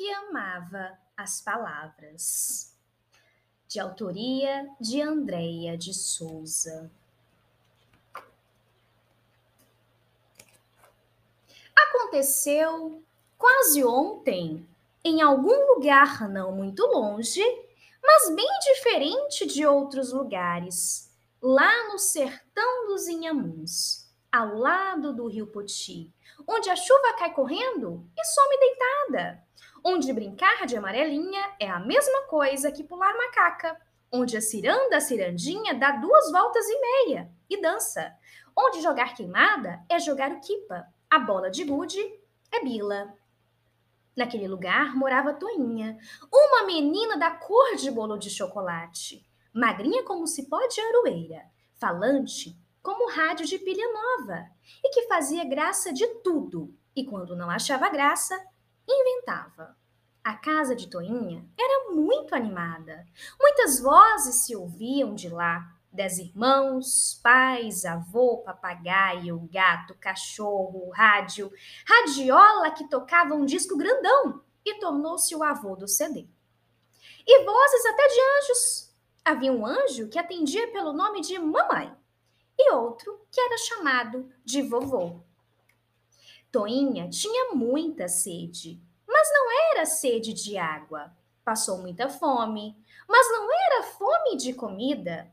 que amava as palavras. De autoria de Andreia de Souza. Aconteceu quase ontem, em algum lugar não muito longe, mas bem diferente de outros lugares, lá no sertão dos Inhamuns, ao lado do rio Poti, onde a chuva cai correndo e some deitada, onde brincar de amarelinha é a mesma coisa que pular macaca, onde a ciranda a cirandinha dá duas voltas e meia e dança, onde jogar queimada é jogar o quipa, a bola de gude é bila. Naquele lugar morava Toinha, uma menina da cor de bolo de chocolate, magrinha como cipó de aroeira, falante como rádio de pilha nova, e que fazia graça de tudo, e quando não achava graça, inventava. A casa de Toinha era muito animada. Muitas vozes se ouviam de lá, Dez irmãos, pais, avô, papagaio, gato, cachorro, rádio, radiola que tocava um disco grandão e tornou-se o avô do CD. E vozes até de anjos. Havia um anjo que atendia pelo nome de mamãe e outro que era chamado de vovô. Toinha tinha muita sede, mas não era sede de água. Passou muita fome, mas não era fome de comida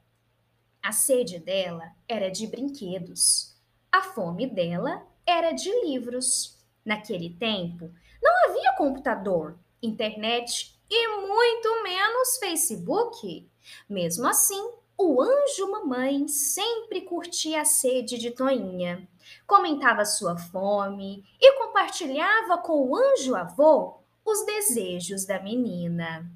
a sede dela era de brinquedos. A fome dela era de livros. Naquele tempo, não havia computador, internet e muito menos Facebook. Mesmo assim, o anjo mamãe sempre curtia a sede de Toinha. Comentava sua fome e compartilhava com o anjo avô os desejos da menina.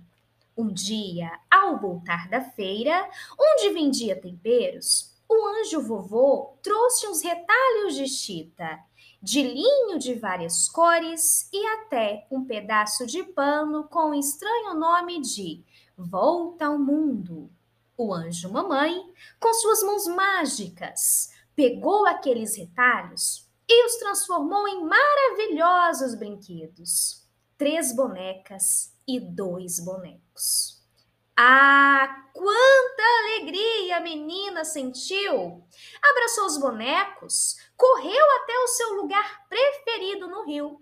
Um dia, ao voltar da feira, onde vendia temperos, o anjo vovô trouxe uns retalhos de chita, de linho de várias cores e até um pedaço de pano com o estranho nome de Volta ao Mundo. O anjo mamãe, com suas mãos mágicas, pegou aqueles retalhos e os transformou em maravilhosos brinquedos. Três bonecas e dois bonecos. Ah, quanta alegria a menina sentiu! Abraçou os bonecos, correu até o seu lugar preferido no rio.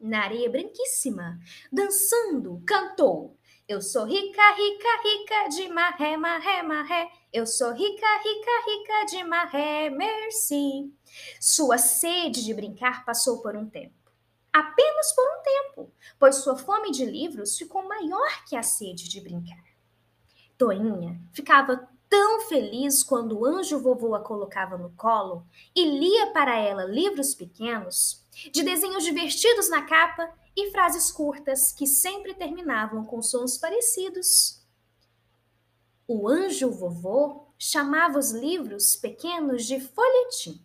Na areia branquíssima, dançando, cantou: Eu sou rica, rica, rica de maré, maré, maré. Eu sou rica, rica, rica de maré, merci. Sua sede de brincar passou por um tempo apenas por um tempo, pois sua fome de livros ficou maior que a sede de brincar. Toinha ficava tão feliz quando o anjo vovô a colocava no colo e lia para ela livros pequenos, de desenhos divertidos na capa e frases curtas que sempre terminavam com sons parecidos. O anjo vovô chamava os livros pequenos de folhetim.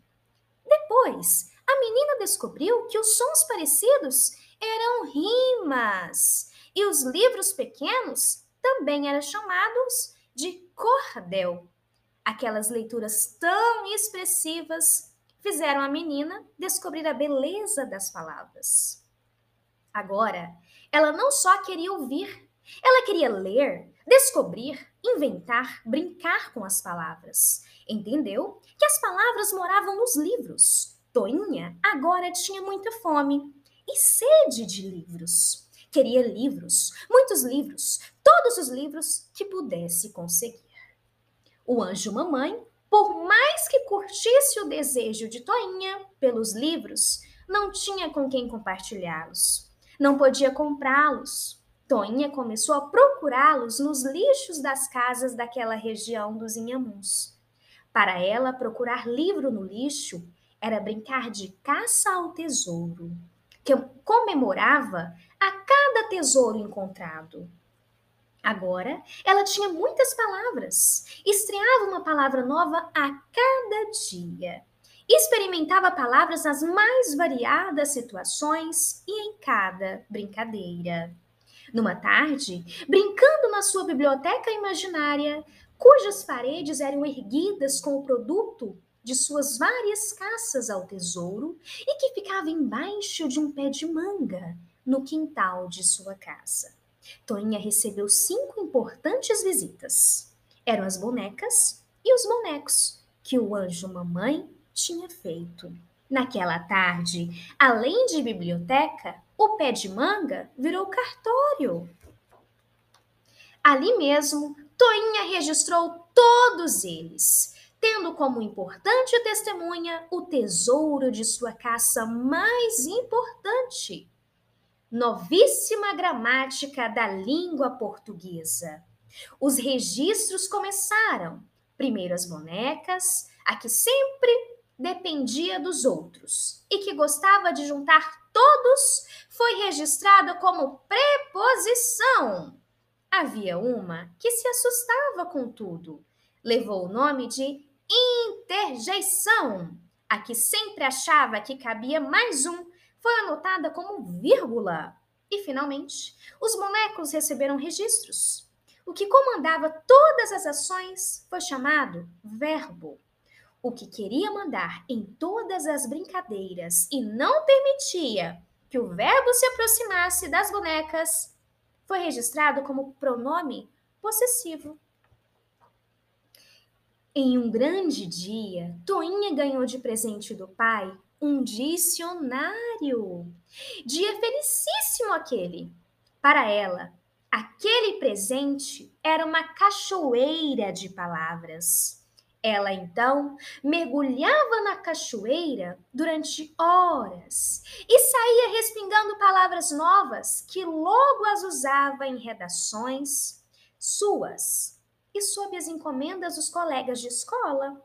Depois, a menina descobriu que os sons parecidos eram rimas e os livros pequenos também eram chamados cordel. Aquelas leituras tão expressivas fizeram a menina descobrir a beleza das palavras. Agora, ela não só queria ouvir, ela queria ler, descobrir, inventar, brincar com as palavras. Entendeu que as palavras moravam nos livros Toinha agora tinha muita fome e sede de livros. Queria livros, muitos livros, todos os livros que pudesse conseguir. O anjo mamãe, por mais que curtisse o desejo de Toinha pelos livros, não tinha com quem compartilhá-los. Não podia comprá-los. Toinha começou a procurá-los nos lixos das casas daquela região dos Inhamuns. Para ela, procurar livro no lixo era brincar de caça ao tesouro, que comemorava a cada tesouro encontrado. Agora, ela tinha muitas palavras, estreava uma palavra nova a cada dia. Experimentava palavras nas mais variadas situações e em cada brincadeira. Numa tarde, brincando na sua biblioteca imaginária, cujas paredes eram erguidas com o produto de suas várias caças ao tesouro e que ficava embaixo de um pé de manga, no quintal de sua casa. Toinha recebeu cinco importantes visitas. Eram as bonecas e os bonecos que o anjo mamãe tinha feito. Naquela tarde, além de biblioteca, o pé de manga virou cartório. Ali mesmo, Toinha registrou todos eles, tendo como importante testemunha o tesouro de sua caça mais importante, novíssima gramática da língua portuguesa. Os registros começaram, primeiro as bonecas, a que sempre dependia dos outros e que gostava de juntar todos, foi registrada como preposição. Havia uma que se assustava com tudo. Levou o nome de interjeição. A que sempre achava que cabia mais um foi anotada como vírgula. E, finalmente, os bonecos receberam registros. O que comandava todas as ações foi chamado verbo. O que queria mandar em todas as brincadeiras e não permitia que o verbo se aproximasse das bonecas foi registrado como pronome possessivo. Em um grande dia, Toinha ganhou de presente do pai um dicionário. Dia felicíssimo aquele. Para ela, aquele presente era uma cachoeira de palavras. Ela então mergulhava na cachoeira durante horas e saía respingando palavras novas que logo as usava em redações suas e sob as encomendas dos colegas de escola.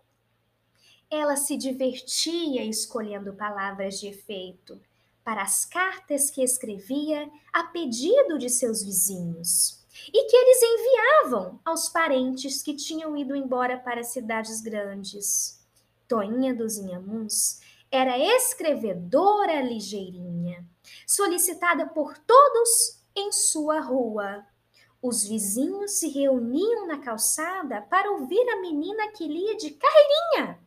Ela se divertia escolhendo palavras de efeito para as cartas que escrevia a pedido de seus vizinhos e que eles enviavam aos parentes que tinham ido embora para cidades grandes. Toinha dos Inhamuns era escrevedora ligeirinha, solicitada por todos em sua rua. Os vizinhos se reuniam na calçada para ouvir a menina que lia de carreirinha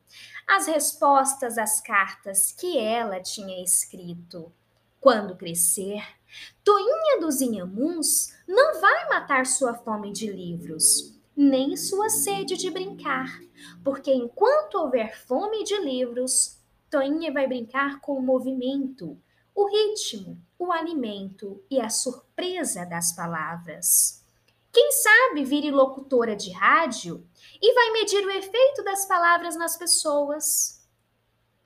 as respostas às cartas que ela tinha escrito. Quando crescer, Toinha dos Inhamuns não vai matar sua fome de livros, nem sua sede de brincar, porque enquanto houver fome de livros, Toinha vai brincar com o movimento, o ritmo, o alimento e a surpresa das palavras. Quem sabe vire locutora de rádio e vai medir o efeito das palavras nas pessoas.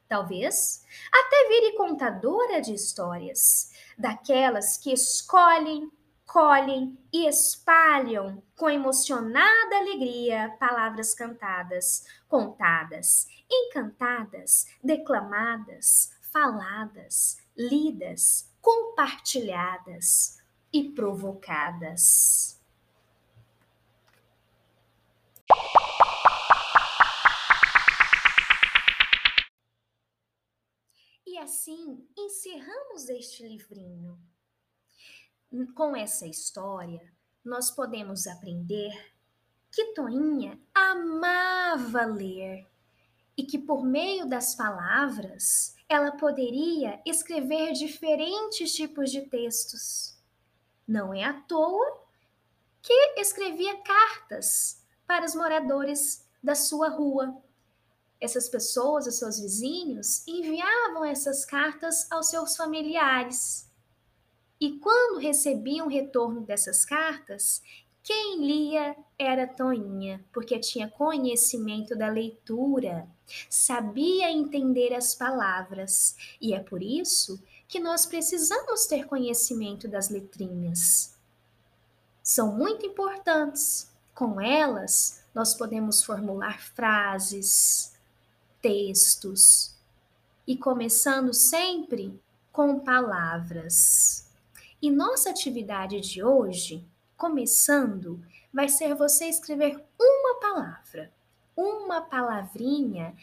Talvez até vire contadora de histórias, daquelas que escolhem, colhem e espalham com emocionada alegria palavras cantadas, contadas, encantadas, declamadas, faladas, lidas, compartilhadas e provocadas. E assim encerramos este livrinho. Com essa história, nós podemos aprender que Toinha amava ler e que por meio das palavras ela poderia escrever diferentes tipos de textos. Não é à toa que escrevia cartas para os moradores da sua rua. Essas pessoas, os seus vizinhos, enviavam essas cartas aos seus familiares. E quando recebiam retorno dessas cartas, quem lia era Toinha, porque tinha conhecimento da leitura, sabia entender as palavras, e é por isso que nós precisamos ter conhecimento das letrinhas. São muito importantes com elas, nós podemos formular frases, textos e começando sempre com palavras. E nossa atividade de hoje, começando, vai ser você escrever uma palavra, uma palavrinha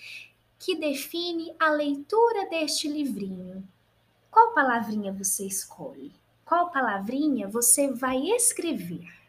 que define a leitura deste livrinho. Qual palavrinha você escolhe? Qual palavrinha você vai escrever?